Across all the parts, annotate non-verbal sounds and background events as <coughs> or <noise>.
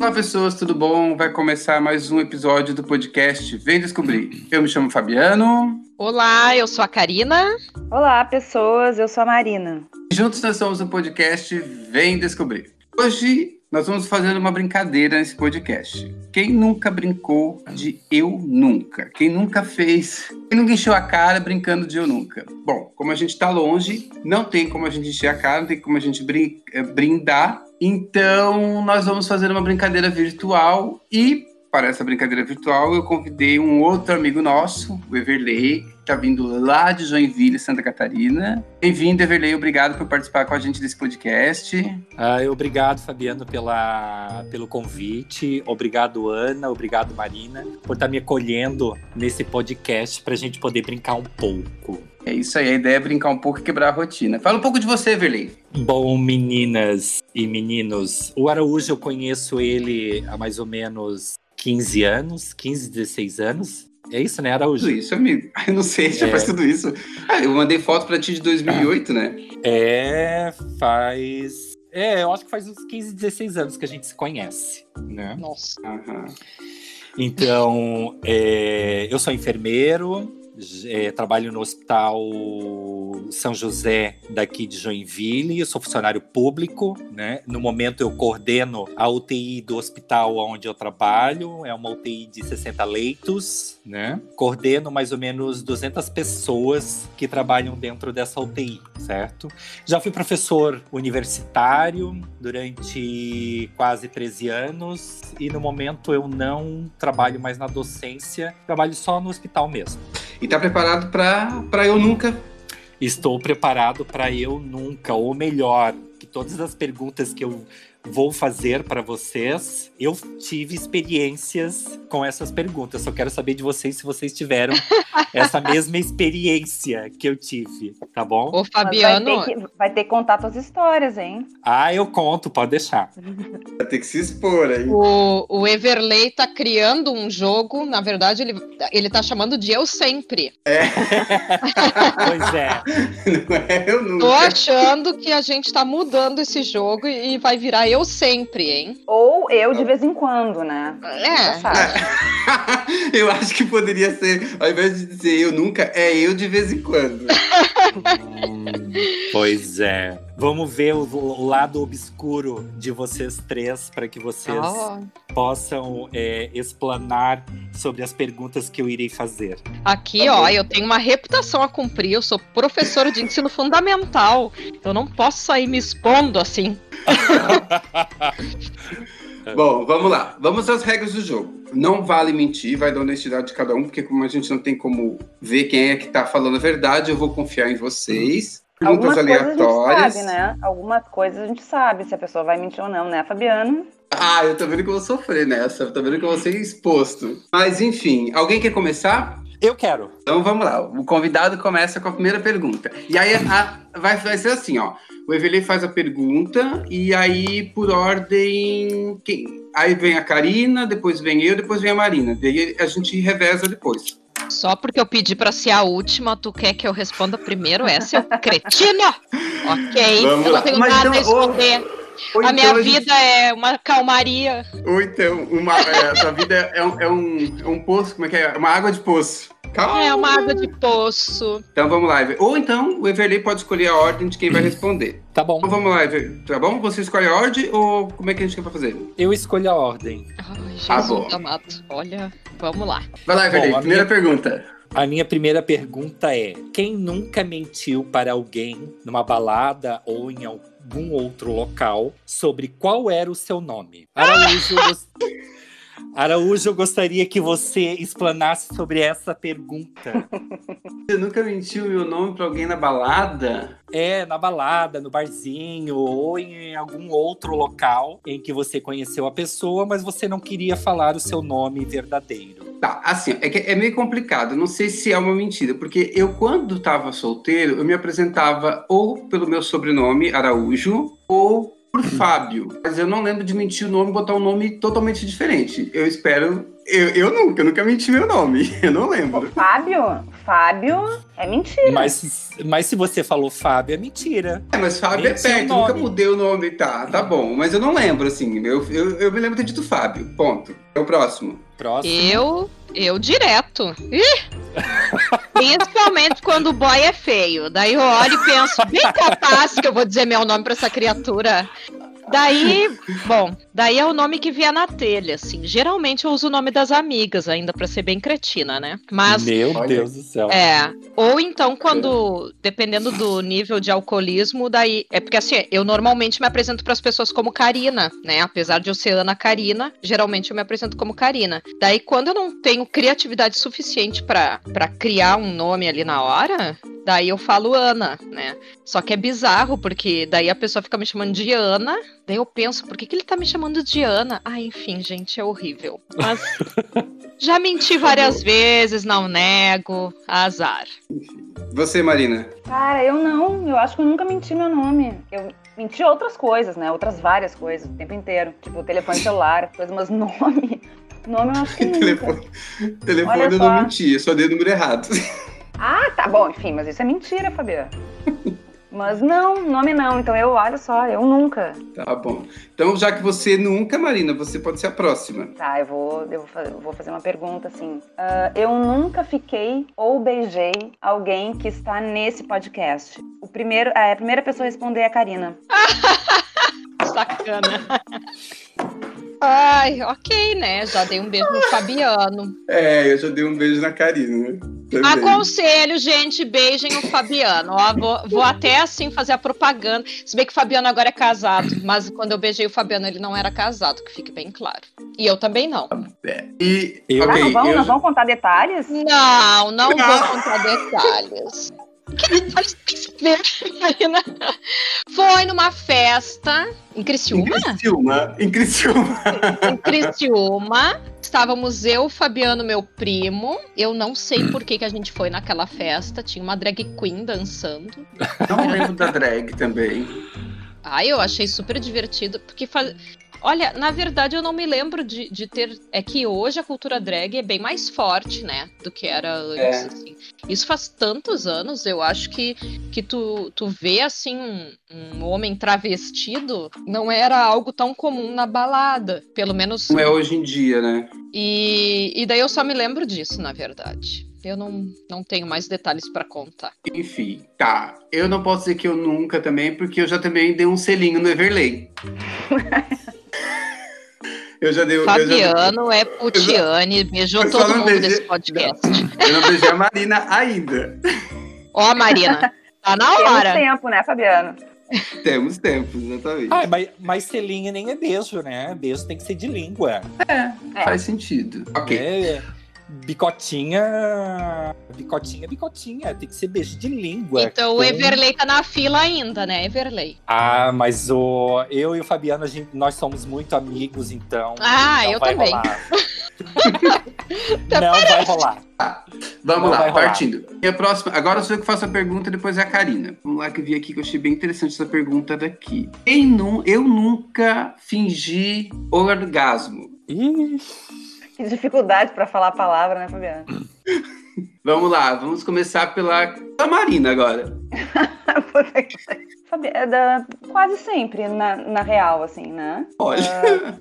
Olá, pessoas, tudo bom? Vai começar mais um episódio do podcast Vem Descobrir. Eu me chamo Fabiano. Olá, eu sou a Karina. Olá, pessoas, eu sou a Marina. Juntos nós somos o podcast Vem Descobrir. Hoje nós vamos fazer uma brincadeira nesse podcast. Quem nunca brincou de eu nunca? Quem nunca fez? Quem nunca encheu a cara brincando de eu nunca? Bom, como a gente está longe, não tem como a gente encher a cara, não tem como a gente eh, brindar. Então, nós vamos fazer uma brincadeira virtual e para essa brincadeira virtual, eu convidei um outro amigo nosso, o Everley, que está vindo lá de Joinville, Santa Catarina. Bem-vindo, Everley. Obrigado por participar com a gente desse podcast. Ah, obrigado, Fabiano, pela, pelo convite. Obrigado, Ana. Obrigado, Marina, por estar tá me acolhendo nesse podcast para a gente poder brincar um pouco. É isso aí, a ideia é brincar um pouco e quebrar a rotina. Fala um pouco de você, Everley. Bom, meninas e meninos, o Araújo eu conheço ele há mais ou menos 15 anos, 15, 16 anos. É isso, né, Araújo? Tudo isso, amigo. <laughs> Eu não sei, já é... faz tudo isso. Ah, eu mandei foto pra ti de 2008, né? É, faz. É, eu acho que faz uns 15, 16 anos que a gente se conhece, né? Nossa. Uhum. Então, é, eu sou enfermeiro, é, trabalho no Hospital São José daqui de Joinville, eu sou funcionário público, né? No momento eu coordeno a UTI do hospital onde eu trabalho, é uma UTI de 60 leitos, né? Coordeno mais ou menos 200 pessoas que trabalham dentro dessa UTI, certo? Já fui professor universitário durante quase 13 anos e no momento eu não trabalho mais na docência, trabalho só no hospital mesmo. E tá preparado para eu nunca? Estou preparado para eu nunca, ou melhor, que todas as perguntas que eu vou fazer para vocês. Eu tive experiências com essas perguntas. Só quero saber de vocês se vocês tiveram <laughs> essa mesma experiência que eu tive, tá bom? O Fabiano. Vai ter, que, vai ter que contar suas histórias, hein? Ah, eu conto, pode deixar. Vai ter que se expor aí. O, o Everley tá criando um jogo, na verdade, ele, ele tá chamando de Eu Sempre. É. <laughs> pois é. Não é eu nunca. Tô achando que a gente tá mudando esse jogo e vai virar eu sempre, hein? Ou eu de vez em quando, né? É. <laughs> eu acho que poderia ser, ao invés de dizer eu nunca, é eu de vez em quando. <laughs> hum, pois é. Vamos ver o, o, lado obscuro de vocês três para que vocês oh. possam é, explanar sobre as perguntas que eu irei fazer. Aqui, tá ó, eu tenho uma reputação a cumprir. Eu sou professora de ensino fundamental. Eu não posso sair me expondo assim. <laughs> Bom, vamos lá. Vamos às regras do jogo. Não vale mentir, vai da honestidade de cada um, porque como a gente não tem como ver quem é que tá falando a verdade, eu vou confiar em vocês. Perguntas Algumas aleatórias. A gente sabe, né? Algumas coisas a gente sabe se a pessoa vai mentir ou não, né, Fabiano? Ah, eu tô vendo que eu vou sofrer nessa. Eu tô vendo que eu vou ser exposto. Mas enfim, alguém quer começar? Eu quero. Então vamos lá. O convidado começa com a primeira pergunta. E aí a, vai, vai ser assim, ó. O Evelyn faz a pergunta e aí por ordem. Quem? Aí vem a Karina, depois vem eu, depois vem a Marina. Daí a gente reveza depois. Só porque eu pedi para ser a última, tu quer que eu responda primeiro? É seu cretino? <laughs> ok, Vamos eu lá. não tenho Mas nada então, a esconder. Ou a então minha a gente- vida é uma calmaria. Ou então, uma, é, a sua vida é um, é, um, é um poço, como é que é? Uma água de poço. Calma. É uma água de poço. Então vamos lá, Ever. Ou então o Everley pode escolher a ordem de quem vai responder. <clears throat> Tá bom. Então vamos lá, Ever. Tá bom? Você escolhe a ordem ou como é que a gente quer fazer? Eu escolho a ordem. Ai, Jesus Ah, bom. amado. Olha, vamos lá. Vai lá, Everley. Bom, a Primeira minha- pergunta. A minha primeira pergunta é: quem nunca mentiu para alguém numa balada ou em algum outro local sobre qual era o seu nome? Araújo, gos- Araújo, eu gostaria que você explanasse sobre essa pergunta. Você nunca mentiu meu nome pra alguém na balada? É, na balada, no barzinho ou em algum outro local em que você conheceu a pessoa, mas você não queria falar o seu nome verdadeiro. Tá, assim, é, que é meio complicado. Não sei se é uma mentira, porque eu, quando tava solteiro, eu me apresentava ou pelo meu sobrenome, Araújo, ou por Fábio. Mas eu não lembro de mentir o nome e botar um nome totalmente diferente. Eu espero Eu, eu nunca, eu nunca menti meu nome. <laughs> Eu não O lembro. Fábio? Fábio é mentira. Mas, mas se você falou Fábio, é mentira. É, mas Fábio é perto, nunca mudei o nome. Tá, tá bom. Mas eu não lembro, assim. Eu, eu, eu me lembro de ter dito Fábio. Ponto. É o próximo. Próximo. Eu, eu direto. Ih! Principalmente quando o boy é feio. Daí eu olho e penso, bem capaz que eu vou dizer meu nome pra essa criatura. Daí, bom, daí é o nome que via na telha, assim. Geralmente eu uso o nome das amigas ainda pra ser bem cretina, né? Mas Meu. Deus do céu. é, ou então quando, dependendo do nível de alcoolismo, daí é porque assim, eu normalmente me apresento para as pessoas como Karina, né? Apesar de eu ser Ana Karina, geralmente eu me apresento como Karina. Daí quando eu não tenho criatividade suficiente para para criar um nome ali na hora, daí eu falo Ana, né? Só que é bizarro porque daí a pessoa fica me chamando de Ana, daí eu penso, por que, que ele tá me chamando de Ana? Ah, enfim, gente, é horrível. Mas <laughs> já menti várias vezes, não nego, azar. Você, Marina. Cara, eu não. Eu acho que eu nunca menti meu nome. Eu menti outras coisas, né? Outras várias coisas, o tempo inteiro. Tipo, telefone celular, coisa, mas nome. Nome eu acho que nunca. Telefone, telefone eu só. não menti, eu só dei o número errado. <laughs> Ah, tá bom, enfim, mas isso é mentira, Fabiana. <laughs> Mas não, nome não. Então eu, olha só, eu nunca. Tá bom. Então, já que você nunca, Marina, você pode ser a próxima. Tá, eu vou, eu vou, fazer uma pergunta assim. Ah, eu nunca fiquei ou beijei alguém que está nesse podcast. O primeiro, a primeira pessoa a responder é a Karina. <laughs> Sacana. Ai, ok, né? Já dei um beijo no Fabiano. É, eu já dei um beijo na Karina, né? Também. Aconselho, gente, beijem o Fabiano. Ó, vou, vou até assim fazer a propaganda. Se bem que o Fabiano agora é casado, mas quando eu beijei o Fabiano, ele não era casado, que fique bem claro. E eu também não. É. E, Eu- Ah, ok, não vamos, eu não já- vamos contar detalhes? Não, não Não. vou contar detalhes. Marina? Foi numa festa em Em Criciúma? Criciúma. Em Criciúma. em Criciúma. Estávamos eu, Fabiano, meu primo. Eu não sei por que, que a gente foi naquela festa. Tinha uma drag queen dançando. Não lembro da drag também. Ai, eu achei super divertido, porque faz... Olha, na verdade eu não me lembro de, de ter. É que hoje a cultura drag é bem mais forte, né? Do que era antes. É. assim. Isso faz tantos anos, eu acho que, que tu, tu vê assim um, um homem travestido não era algo tão comum na balada. Pelo menos. Não é hoje em dia, né? E, e daí eu só me lembro disso, na verdade. Eu não, não tenho mais detalhes pra contar. Enfim, tá. Eu não posso dizer que eu nunca também, porque eu já também dei um selinho no Everlay. <laughs> eu já dei eu já, Fabiano é Putiane, beijou eu só todo não mundo beijei- desse podcast. eu não beijei a Marina ainda. Ó, Marina, tá na Temos hora. tempo, né, Fabiano? Temos tempos, exatamente. Ah, mas, mas selinho nem é beijo, né? Beijo tem que ser de língua. É. Faz sentido. Ok. É, bicotinha. Bicotinha, bicotinha. Tem que ser beijo de língua. Então o Everley tá na fila ainda, né? Everley. Ah, mas o, eu e o Fabiano, a gente, nós somos muito amigos, então. Ah, não eu vai também. Rolar. <laughs> não vai rolar. Vamos Não lá, partindo. E a próxima, agora sou eu que faço a pergunta, depois é a Karina. Vamos lá que eu vi aqui que eu achei bem interessante essa pergunta daqui. Quem nu, eu nunca fingi orgasmo. Ih, Que <laughs> dificuldade pra falar a palavra, né, Fabiano? <coughs> Vamos lá, vamos começar pela, Marina agora. Puta que pariu. Fabi- é quase sempre, na, na real, assim, né? Olha.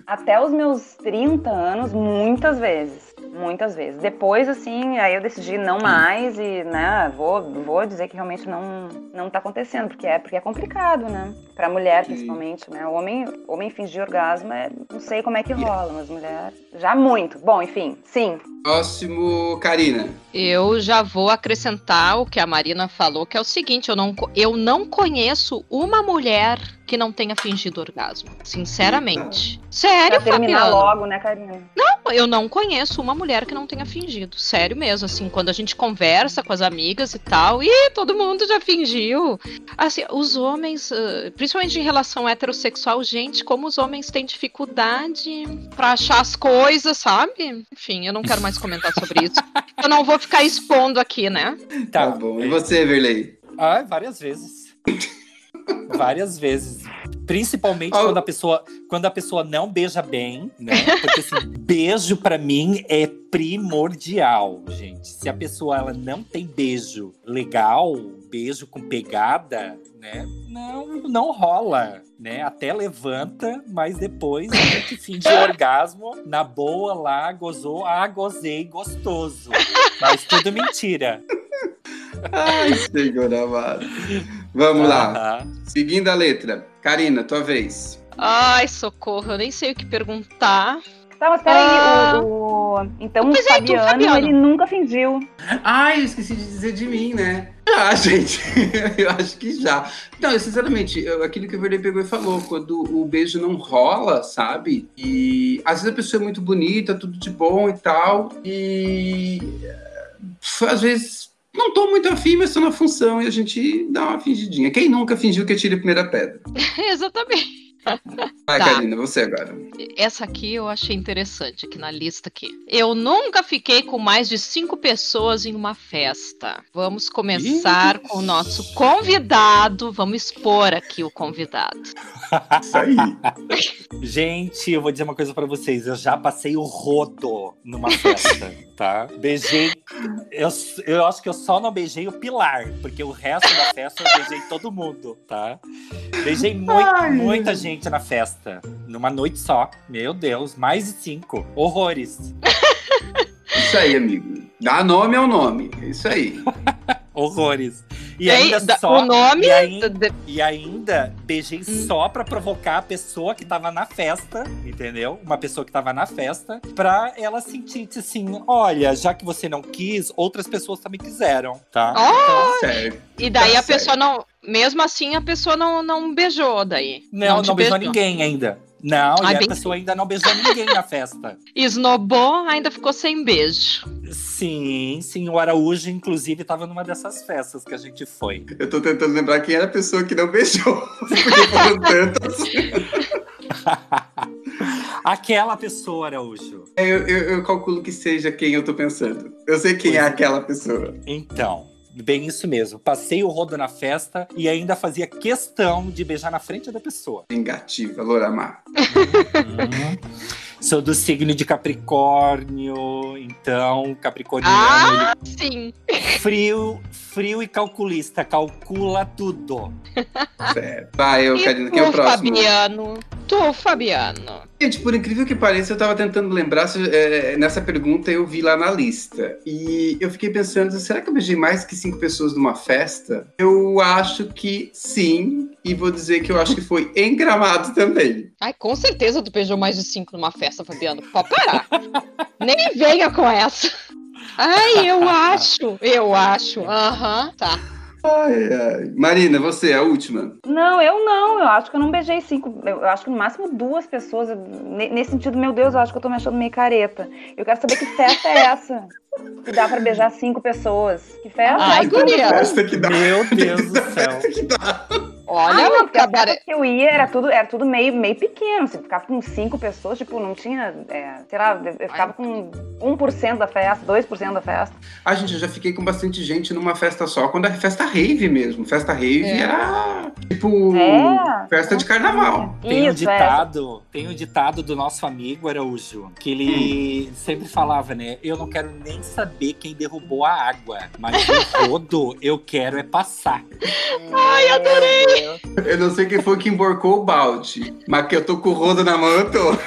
Até os meus 30 anos, muitas vezes. Muitas vezes. Depois, assim, aí eu decidi não mais e, né, vou, vou dizer que realmente não, não tá acontecendo, porque é, porque é complicado, né? Pra mulher, Sim. principalmente, né? O homem, homem fingir orgasmo, é, não sei como é que rola, mas mulher, já muito. Bom, enfim, sim. Próximo, Karina. Eu já vou acrescentar o que a Marina falou, que é o seguinte: eu não, co- eu não conheço uma mulher que não tenha fingido orgasmo. Sinceramente. Sério, Pra terminar Fabiano? logo, né, Karina? Eu não conheço uma mulher que não tenha fingido. Sério mesmo, assim, quando a gente conversa com as amigas e tal, e todo mundo já fingiu. Assim, os homens, eh, principalmente em relação heterossexual, gente, como os homens têm dificuldade pra achar as coisas, sabe? Enfim, eu não quero mais comentar sobre isso. <laughs> Eu não vou ficar expondo aqui, né? Tá, bom. E você, Verley? Ah, várias vezes. <laughs> várias vezes. Principalmente Oh. quando a pessoa quando a pessoa não beija bem, né? Porque assim, beijo pra mim é primordial, gente. Se a pessoa ela não tem beijo legal, beijo com pegada, né? Não, não rola, né? Até levanta, mas depois a gente finge <laughs> orgasmo na boa lá, gozou, ah, gozei, gostoso. Mas tudo mentira. Ai, senhor amado. Vamos lá. Seguindo a letra. Karina, tua vez. Ai, socorro, eu nem sei o que perguntar. Tá, mas peraí, Ah. o, o- Então o é, Fabiano, Fabiano. ele nunca fingiu. Ai, eu esqueci de dizer de mim, né? Ah, gente, <laughs> eu acho que já. Não, eu, sinceramente, eu- aquilo que o Verde pegou e falou, quando o beijo não rola, sabe? E às vezes a pessoa é muito bonita, tudo de bom e tal, e eh, às vezes não tô muito afim, mas tô na função e a gente dá uma fingidinha. Quem nunca fingiu que atira a primeira pedra? <laughs> Exatamente. Vai, Tá. Karina, você agora. Essa aqui eu achei interessante aqui na lista aqui. Eu nunca fiquei com mais de cinco pessoas em uma festa. Vamos começar com o nosso convidado. Vamos expor aqui o convidado. Isso aí. <laughs> Gente, eu vou dizer uma coisa pra vocês. Eu já passei o rodo numa festa, <laughs> tá? Beijei. Eu, eu acho que eu só não beijei o Pilar, porque o resto da festa eu beijei todo mundo, tá? Beijei mui- Ai. muita gente na festa, numa noite só. Meu Deus, mais de cinco. Horrores. Isso aí, amigo. Dá nome ao nome. É isso aí. <laughs> Horrores. E Ei, ainda da- só. o nome E ainda, de- e ainda beijei Hum. só pra provocar a pessoa que tava na festa, entendeu? Uma pessoa que tava na festa, pra ela sentir assim: olha, já que você não quis, outras pessoas também quiseram, tá? Oh! Certo. E daí Tá a pessoa não. Mesmo assim, a pessoa não, não beijou daí. Não, não, te beijou ninguém ainda. Não, Ai, e a bem- pessoa ainda não beijou ninguém na festa. <laughs> Esnobou, ainda ficou sem beijo. Sim, sim, o Araújo, inclusive, tava numa dessas festas que a gente foi. Eu tô tentando lembrar quem era a pessoa que não beijou. <laughs> Porque foram tantas. <laughs> Aquela pessoa, Araújo. Eu, eu, eu calculo que seja quem eu tô pensando. Eu sei quem é Pois é. aquela pessoa. Então, bem isso mesmo. Passei o rodo na festa e ainda fazia questão de beijar na frente da pessoa. Vingativa, Loramar. Sou do signo de Capricórnio, então Capricorniano Ah, sim. ele- frio, frio e calculista, calcula tudo. Certo. Vai, eu, E Karina, quem é o tu, próximo? Fabiano? Tu, Fabiano. Gente, por incrível que pareça, eu tava tentando lembrar se é, nessa pergunta eu vi lá na lista. E eu fiquei pensando, será que eu beijei mais que cinco pessoas numa festa? Eu acho que sim. E vou dizer que eu acho que foi <laughs> em gramado também. Ai, com certeza tu beijou mais de cinco numa festa, Fabiano. Pode parar. Nem venha com essa. Ai, eu acho. Eu acho. Aham, tá. Ai, ai. Marina, você, a última. Não, eu não. Eu acho que eu não beijei cinco. Eu acho que no máximo duas pessoas. Nesse sentido, meu Deus, eu acho que eu tô me achando meio careta. Eu quero saber que festa é essa. Que dá pra beijar cinco pessoas. Que festa? Ai, é guria. essa? Festa que dá. Meu <laughs> Deus do céu. Festa que dá. Olha, ah, não, que eu ia era tudo, era tudo meio, meio pequeno. Se ficava com cinco pessoas, tipo, não tinha. é, sei lá, eu ficava com 1% da festa, 2% da festa. Ah, gente, eu já fiquei com bastante gente numa festa só, quando é festa rave mesmo. Festa rave É. era tipo É. festa de carnaval. Tem um Isso, é. ditado, tem um ditado do nosso amigo Araújo, que ele sempre falava, né? Eu não quero nem saber quem derrubou a água, mas o rodo eu quero é passar. Ai, adorei. Eu não sei quem foi que emborcou o balde, mas que eu tô com o rodo na mão, eu tô. <laughs>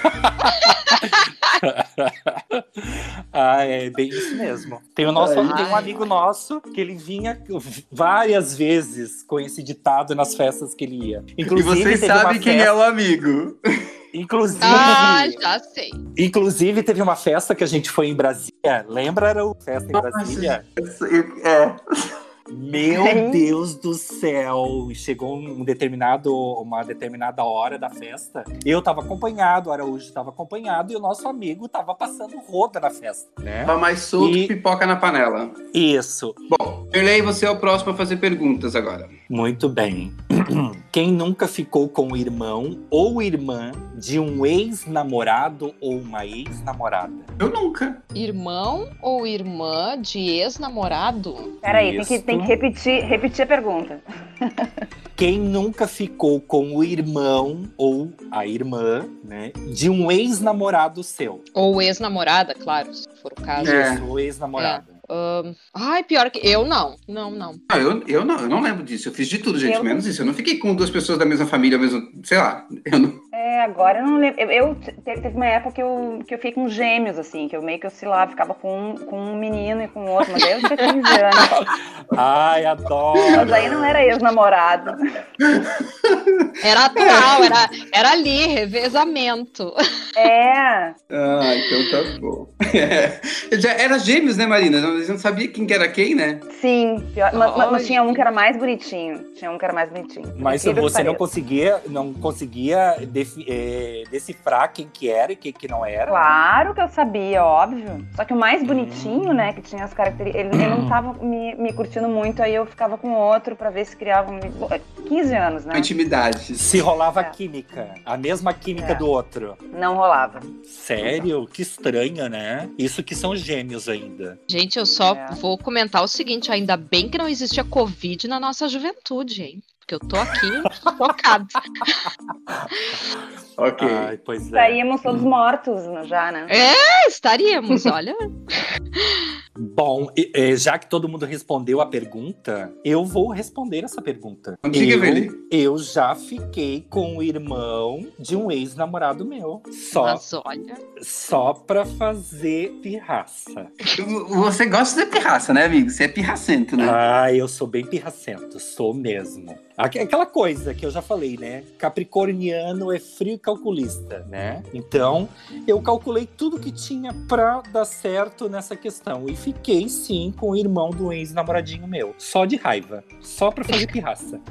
Ah, é bem isso mesmo. Tem, o nosso, Ai. tem um amigo nosso que ele vinha várias vezes com esse ditado nas festas que ele ia. E Inclusive, vocês teve uma sabem quem festa- é o amigo. Inclusive, Ah, já sei. inclusive, teve uma festa que a gente foi em Brasília. Lembra, era o festa em Brasília? É. Meu Sim. Deus do céu! Chegou um determinado, uma determinada hora da festa. Eu tava acompanhado, o Araújo tava acompanhado e o nosso amigo tava passando roda na festa, né? Tava mais solto E- que pipoca na panela. Isso. Bom, Perlei, você é o próximo a fazer perguntas agora. Muito bem. <clears throat> Quem nunca ficou com o irmão ou irmã de um ex-namorado ou uma ex-namorada? Eu nunca. Irmão ou irmã de ex-namorado? Peraí, tem que, tem que repetir, repetir a pergunta. <laughs> Quem nunca ficou com o irmão ou a irmã, né, de um ex-namorado seu? Ou ex-namorada, claro, se for o caso. É. Isso, o ex-namorado. Ahn, ai, pior que. Eu não. Não, não. Não, eu, eu não, eu não lembro disso. Eu fiz de tudo, gente, Eu- menos isso. Eu não fiquei com duas pessoas da mesma família, mesmo. Sei lá. Eu não. É, agora eu não lembro. Eu, eu- te- teve uma época que eu, que eu fiquei com gêmeos, assim, que eu meio que oscilava, ficava com um, com um menino e com outro, mas aí eu tinha 15 anos. <laughs> Ai, adoro! Mas aí não era ex-namorado. Era atual, era, era ali, revezamento. É, Ah, então tá bom. <laughs> É. Já era gêmeos, né, Marina? A gente não sabia quem que era quem, né? sim. pior- mas, mas- mas tinha um que era mais bonitinho. Tinha um que era mais bonitinho. Mas Incrível que você não conseguia, não conseguia eh, decifrar quem que era e quem que não era? Claro que eu sabia, óbvio. Só que o mais bonitinho, né, que tinha as características. Ele, ele não tava me, me curtindo muito, aí eu ficava com outro pra ver se criava. um- 15 anos, né? Com intimidade. Se rolava É. química, a mesma química É. do outro. Não rolava. Sério? Que estranho, né? Isso que são gêmeos ainda. Gente, eu só É. vou comentar o seguinte: ainda bem que não existia Covid na nossa juventude, hein? Porque eu tô aqui <laughs> focada. <laughs> Ok. Ai, pois é. Saímos todos mortos já, né? É, estaríamos, <laughs> olha. Bom, eh, já que todo mundo respondeu a pergunta, eu vou responder essa pergunta. Diga, eu, Veli. eu já fiquei com o irmão de um ex-namorado meu. Só, Mas olha. só pra fazer pirraça. Você gosta de pirraça, né, amigo? Você é pirracento, né? Ah, eu sou bem pirracento, sou mesmo. Aqu- Aquela coisa que eu já falei, né? É frio e calculista, né? Então, eu calculei tudo que tinha pra dar certo nessa questão. E fiquei, sim, com o irmão do ex-namoradinho meu. Só de raiva. Só pra fazer pirraça. <laughs>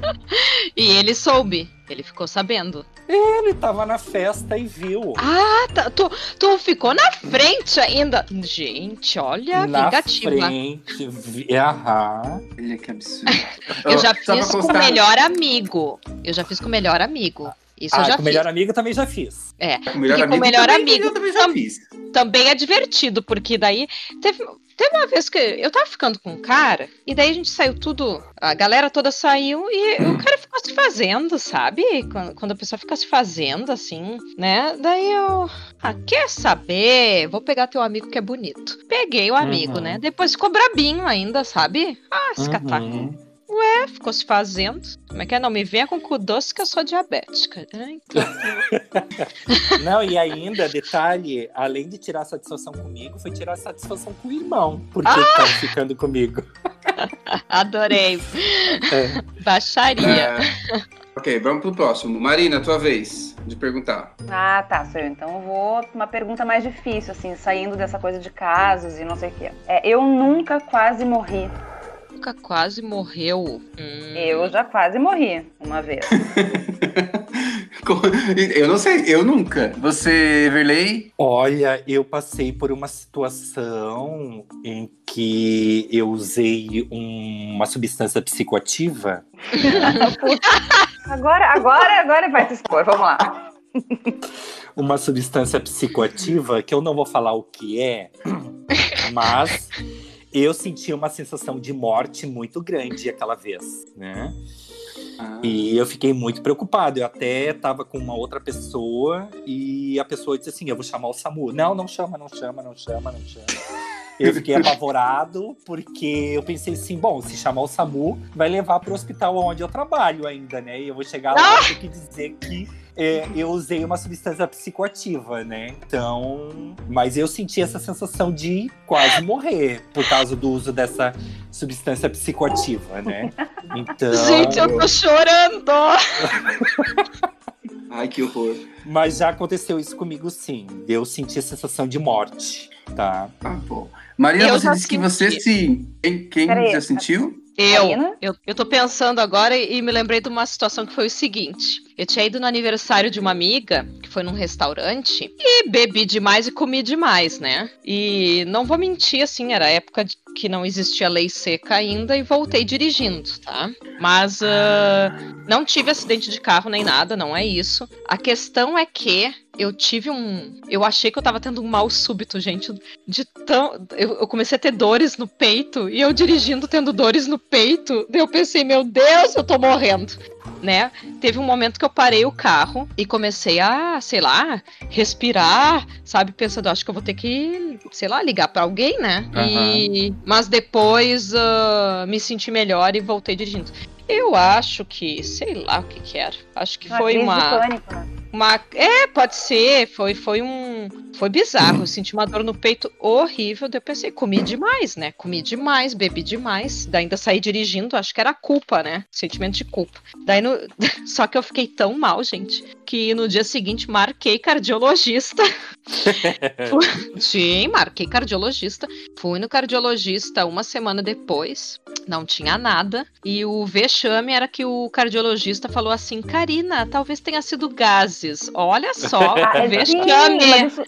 E ele soube. Ele ficou sabendo. Ele tava na festa e viu. Ah, tá, tu, tu ficou na frente ainda. Gente, olha, na vingativa. frente. Vi... Aham. Olha que absurdo. Eu já só fiz com o melhor amigo. Eu já fiz com o melhor amigo. Isso eu Ah, já com o melhor amigo também já fiz. É. Com o melhor Porque com o amigo, melhor também, amigo Eu também já fiz. Também é divertido, porque daí teve, teve uma vez que eu tava ficando com um cara, e daí a gente saiu tudo, a galera toda saiu e o cara ficou se fazendo, sabe? Quando, quando a pessoa fica se fazendo, assim, né? Daí eu. Ah, quer saber? Vou pegar teu amigo que é bonito. Peguei o amigo, Uhum. né? Depois ficou brabinho ainda, sabe? Ah, esse cataco. Uhum. ficou se fazendo. Como é que é? Não me venha com cu doce que eu sou diabética. né? Então, <laughs> Não, e ainda, detalhe, além de tirar satisfação comigo, foi tirar satisfação com o irmão, porque Ah! ele tava ficando comigo. <laughs> adorei. É. Baixaria. É, ok, vamos pro próximo. Marina, tua vez de perguntar. Ah, tá, sou eu. Então eu vou uma pergunta mais difícil, assim, saindo dessa coisa de casos e não sei o quê. É, eu nunca quase morri. Nunca quase morreu. Hum. Eu já quase morri uma vez. <laughs> Eu não sei, eu nunca. Você, Verley? Olha, eu passei por uma situação em que eu usei um- uma substância psicoativa. <laughs> Agora, agora, agora vai se expor, vamos lá. Uma substância psicoativa que eu não vou falar o que é, mas eu senti uma sensação de morte muito grande aquela vez, né? Ah, E eu fiquei muito preocupado. Eu até tava com uma outra pessoa e a pessoa disse assim: Eu vou chamar o SAMU. Não, não chama, não chama, não chama, não chama. Eu fiquei apavorado porque eu pensei assim: bom, se chamar o SAMU, vai levar para o hospital onde eu trabalho ainda, né? E eu vou chegar lá e ter que dizer que eu usei uma substância psicoativa, né? Então. Mas eu senti essa sensação de quase morrer por causa do uso dessa substância psicoativa, né? Então. Gente, eu tô chorando. <laughs> Ai, que horror. Mas já aconteceu isso comigo, sim. Eu senti a sensação de morte, tá? Tá bom. Marina, Eu você disse que você senti. se. Quem, quem já sentiu? Eu, Marina? eu, eu tô pensando agora e me lembrei de uma situação que foi o seguinte. Eu tinha ido no aniversário de uma amiga, que foi num restaurante, e bebi demais e comi demais, né? E não vou mentir, assim, era época que não existia lei seca ainda e voltei dirigindo, tá? Mas ah, não tive acidente de carro nem nada, não é isso. A questão é que eu tive um. Eu achei que eu tava tendo um mal súbito, gente. De tão. Eu, eu comecei a ter dores no peito e eu dirigindo tendo dores no peito. Daí eu pensei, meu Deus, eu tô morrendo. né? Teve um momento que eu parei o carro e comecei a, sei lá, respirar, sabe? Pensando, acho que eu vou ter que, sei lá, ligar para alguém, né? Aham. E... Mas depois ah, me senti melhor e voltei dirigindo. Eu acho que, sei lá o que que era. Acho que Uma foi uma. pânico, né? Uma, é, pode ser. Foi, foi um. Foi bizarro. Eu senti uma dor no peito horrível. Daí eu pensei, comi demais, né? Comi demais, bebi demais. Daí ainda saí dirigindo, acho que era culpa, né? Sentimento de culpa. Daí no... <laughs> Só que eu fiquei tão mal, gente, que no dia seguinte marquei cardiologista. <laughs> Sim, marquei cardiologista. Fui no cardiologista uma semana depois. Não tinha nada. E o vexame era que o cardiologista falou assim: Karina, talvez tenha sido gases. Olha só, Ah, <laughs> vexame. isso,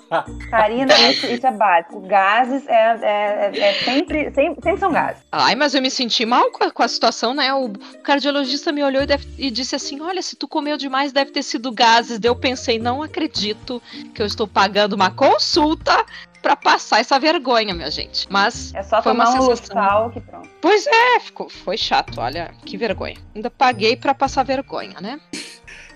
Karina, isso, isso é básico. Gases é, é, é- é sempre, sempre, sempre são gases. Ai, mas eu me senti mal com a, com a situação, né? O cardiologista me olhou e, deve- e disse assim: Olha, se tu comeu demais, deve ter sido gases. Eu pensei: Não acredito que eu estou pagando uma consulta pra passar essa vergonha, minha gente. Mas, É só Foi uma tomar um sensação. Que pronto. pois é, ficou, foi chato. Olha, que vergonha. Ainda paguei pra passar vergonha, né?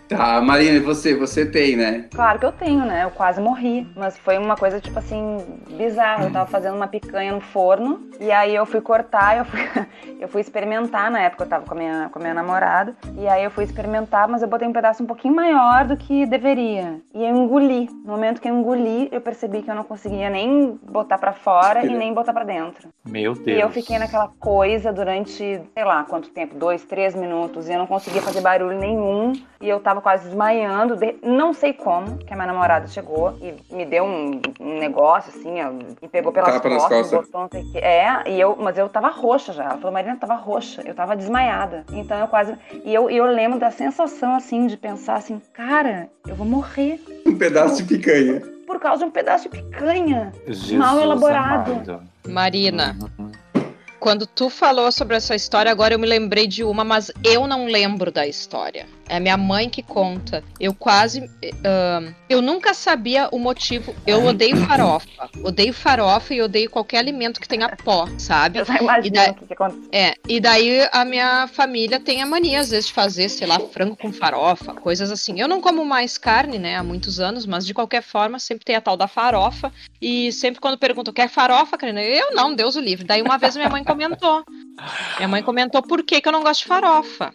Tá, Marina, e você? Você tem, né? Claro que eu tenho, né? Eu quase morri. Mas foi uma coisa, tipo assim, bizarra. Eu tava fazendo uma picanha no forno. E aí eu fui cortar, eu fui, <laughs> eu fui experimentar na época, eu tava com a, minha, com a minha namorada. E aí eu fui experimentar, mas eu botei um pedaço um pouquinho maior do que deveria. E eu engoli. No momento que eu engoli, eu percebi que eu não conseguia nem botar pra fora e nem botar pra dentro. Meu Deus. E eu fiquei naquela coisa durante, sei lá, quanto tempo? Dois, três minutos. E eu não conseguia fazer barulho nenhum. E eu tava quase desmaiando. de- Não sei como, que a minha namorada chegou e me deu um, um negócio, assim, ó, me pegou pelas Tapa nas costas, costas. botou não sei o quê. É, e eu, mas eu tava roxa já. Ela falou, Marina, eu tava roxa. Eu tava desmaiada. Então eu quase. E eu, eu lembro da sensação, assim, de pensar assim, cara, eu vou morrer. Um pedaço de picanha. Por causa de um pedaço de picanha. Jesus mal elaborado. amado. Marina, Uhum. quando tu falou sobre essa história, agora eu me lembrei de uma, mas eu não lembro da história. É minha mãe que conta. Eu quase. ahn, eu nunca sabia o motivo. Eu odeio farofa. Odeio farofa e odeio qualquer alimento que tenha pó, sabe? Eu imagino daí- o que, aconteceu. É, e daí a minha família tem a mania, às vezes, de fazer, sei lá, frango com farofa, coisas assim. Eu não como mais carne, né, há muitos anos, mas de qualquer forma, sempre tem a tal da farofa. E sempre quando perguntam, quer farofa, Karina? Eu não, Deus o livre. Daí uma vez minha mãe comentou. Minha mãe comentou por que, que eu não gosto de farofa.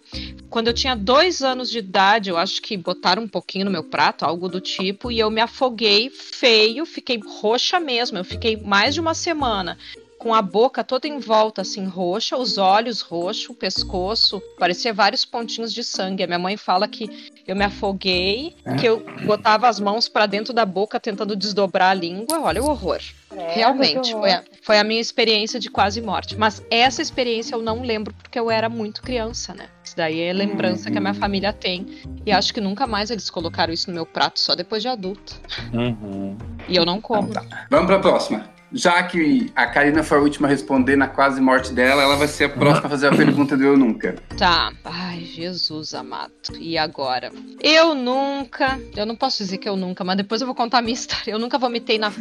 Quando eu tinha dois anos de idade, eu acho que botaram um pouquinho no meu prato, algo do tipo, e eu me afoguei feio, fiquei roxa mesmo. Eu fiquei mais de uma semana com a boca toda em volta, assim, roxa, os olhos roxos, o pescoço, parecia vários pontinhos de sangue. A minha mãe fala que eu me afoguei, que eu botava as mãos pra dentro da boca tentando desdobrar a língua. Olha o horror. Credo, Realmente, horror. foi a, foi a minha experiência de quase morte. Mas essa experiência eu não lembro porque eu era muito criança, né? Isso daí é lembrança que a minha família tem. E acho que nunca mais eles colocaram isso no meu prato, só depois de adulto. Uhum. E eu não como. Vamos pra próxima. Já que a Karina foi a última a responder na quase morte dela, ela vai ser a próxima a fazer a pergunta do Eu Nunca. Tá. Ai, Jesus amado. E agora? Eu nunca. Eu não posso dizer que eu nunca, mas depois eu vou contar a minha <laughs> história. Eu nunca vomitei na,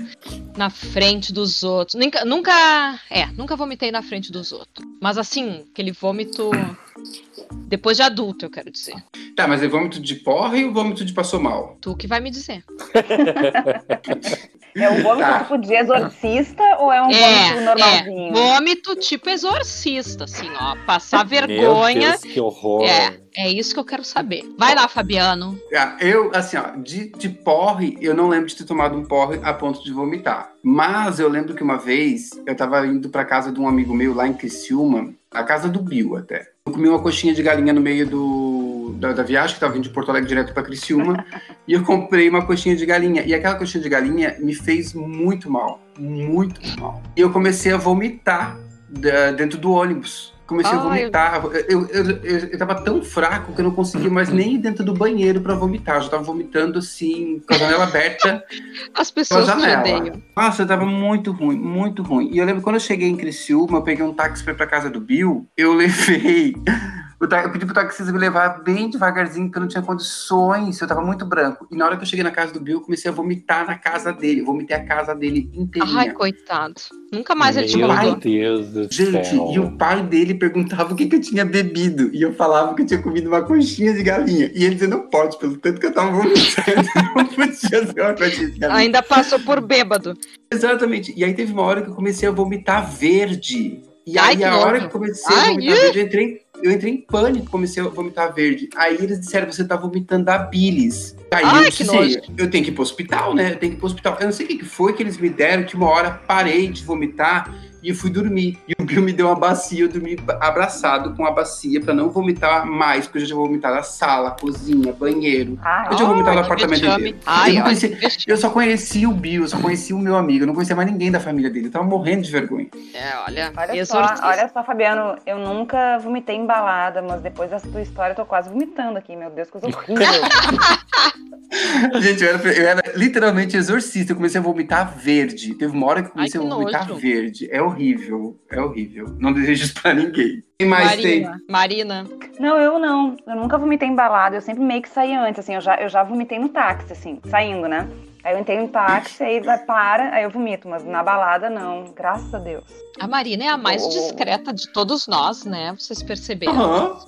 na frente dos outros. Nunca, nunca. É, nunca vomitei na frente dos outros. Mas assim, aquele vômito. Depois de adulto, eu quero dizer. Tá, mas é vômito de porre ou vômito de passou mal? Tu que vai me dizer. É um vômito Tá. tipo de exorcista ou é um vômito É, normalzinho? é. Vômito tipo exorcista, assim, ó. Passar Meu vergonha. Deus, que horror. É, é isso que eu quero saber. Vai lá, Fabiano. Ah, Eu, assim, ó, de, de porre, eu não lembro de ter tomado um porre a ponto de vomitar. Mas eu lembro que uma vez eu tava indo pra casa de um amigo meu lá em Criciúma, a casa do Bill até. Eu comi uma coxinha de galinha no meio do, da, da viagem, que tava vindo de Porto Alegre direto pra Criciúma, <laughs> e eu comprei uma coxinha de galinha. E aquela coxinha de galinha me fez muito mal, muito mal. E eu comecei a vomitar da- dentro do ônibus. Comecei a Ai, vomitar. Eu, eu, eu, eu tava tão fraco que eu não conseguia mais nem ir dentro do banheiro pra vomitar. Eu já tava vomitando assim, com a janela aberta. <laughs> As pessoas te janela. odeiam. Nossa, tava muito ruim, muito ruim. E eu lembro quando eu cheguei em Criciúma, eu peguei um táxi pra ir pra casa do Bill, eu <laughs> levei Eu pedi pro taxista me levar bem devagarzinho, porque eu não tinha condições, eu tava muito branco. E na hora que eu cheguei na casa do Bill, eu comecei a vomitar na casa dele. Eu vomitei a casa dele inteirinha. Ai, coitado. Nunca mais ele te Meu mandou. Deus do Gente, céu. e o pai dele perguntava o que, que eu tinha bebido. E eu falava que eu tinha comido uma conchinha de galinha. E ele dizia, não pode, pelo tanto que eu tava vomitando. <laughs> não podia ser uma conchinha de galinha. Ainda passou por bêbado. Exatamente. E aí teve uma hora que eu comecei a vomitar verde. E Ai, aí que a hora que comecei a Ai, vomitar ih. verde, eu entrei, eu entrei em pânico, comecei a vomitar verde. Aí eles disseram, você tá vomitando a bilis. Aí Ai, eu disse, eu tenho que ir pro hospital, né? Eu tenho que ir pro hospital. Eu não sei o que foi que eles me deram, que uma hora parei de vomitar e eu fui dormir. E o Bill me deu uma bacia, eu dormi abraçado com a bacia pra não vomitar mais, porque eu já tinha vomitado a sala, a cozinha, banheiro. Ai, Eu tinha vomitado no apartamento inteiro. Ai, eu, conhecia, eu só conhecia o Bill, eu só conhecia o meu amigo, eu não conhecia mais ninguém da família dele. Eu tava morrendo de vergonha. É, olha, Olha só, olha só, Fabiano, eu nunca vomitei em balada, mas depois dessa tua história eu tô quase vomitando aqui, meu Deus, coisa horrível. <laughs> Gente, eu era, eu era literalmente exorcista. Eu comecei a vomitar verde. Teve uma hora que eu comecei Ai, a que vomitar nojo. verde. É horrível, é horrível. Não desejo isso pra ninguém. Quem mais tem? Marina, Marina. Não, eu não. Eu nunca vomitei em balada, eu sempre meio que saí antes, assim, eu já, eu já vomitei no táxi, assim, saindo, né? Aí eu entrei no táxi, aí vai, para, aí eu vomito, mas na balada não, graças a Deus. A Marina é a mais Oh. discreta de todos nós, né? Vocês perceberam. Aham.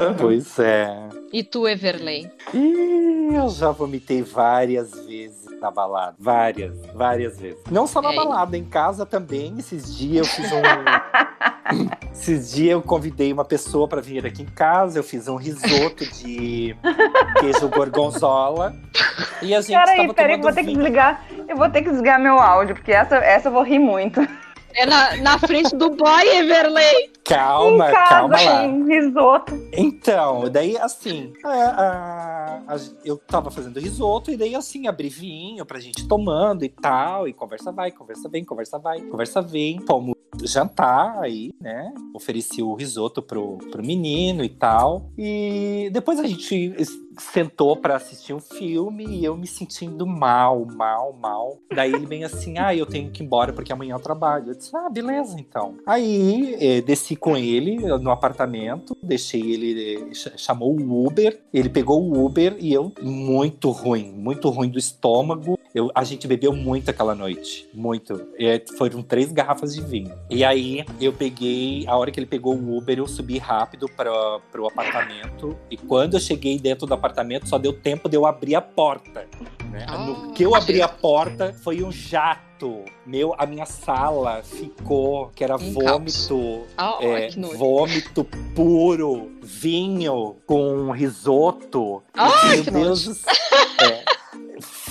aham. Pois é. E tu, Everley? Ih, eu já vomitei várias vezes na balada. Várias, várias vezes. Não só na É. balada, em casa também. Esses dias eu fiz um. <laughs> Esses dias eu convidei uma pessoa para vir aqui em casa. Eu fiz um risoto de <laughs> queijo gorgonzola. E a gente Peraí, tava peraí, tomando vou ter que desligar, eu vou ter que desligar meu áudio, porque essa, essa eu vou rir muito. É na, na frente do boy, Everley. Calma, casa, calma lá. risoto. Então, daí assim, a- a- a- eu tava fazendo risoto e daí assim, abri vinho pra gente tomando e tal, e conversa vai, conversa vem, conversa vai, conversa vem. Fomos jantar aí, né? Ofereci o risoto pro, pro menino e tal. E depois a gente sentou pra assistir um filme e eu me sentindo mal, mal, mal. Daí ele vem assim, ah, eu tenho que ir embora porque amanhã eu trabalho. Eu disse, ah, beleza então. Aí eh, desci com ele no apartamento, deixei ele, eh, ch- chamou o Uber, ele pegou o Uber e eu, muito ruim, muito ruim do estômago. Eu, a gente bebeu muito aquela noite, muito. Eh, foram três garrafas de vinho. E aí eu peguei, a hora que ele pegou o Uber, eu subi rápido para pro apartamento. E quando eu cheguei dentro do apartamento, só deu tempo de eu abrir a porta. né? Ah, no que eu abri a porta, foi um jato. Meu, a minha sala ficou, que era Um vômito. Ah, É, vômito puro, vinho com risoto. Ai, Meu que Deus do céu. É,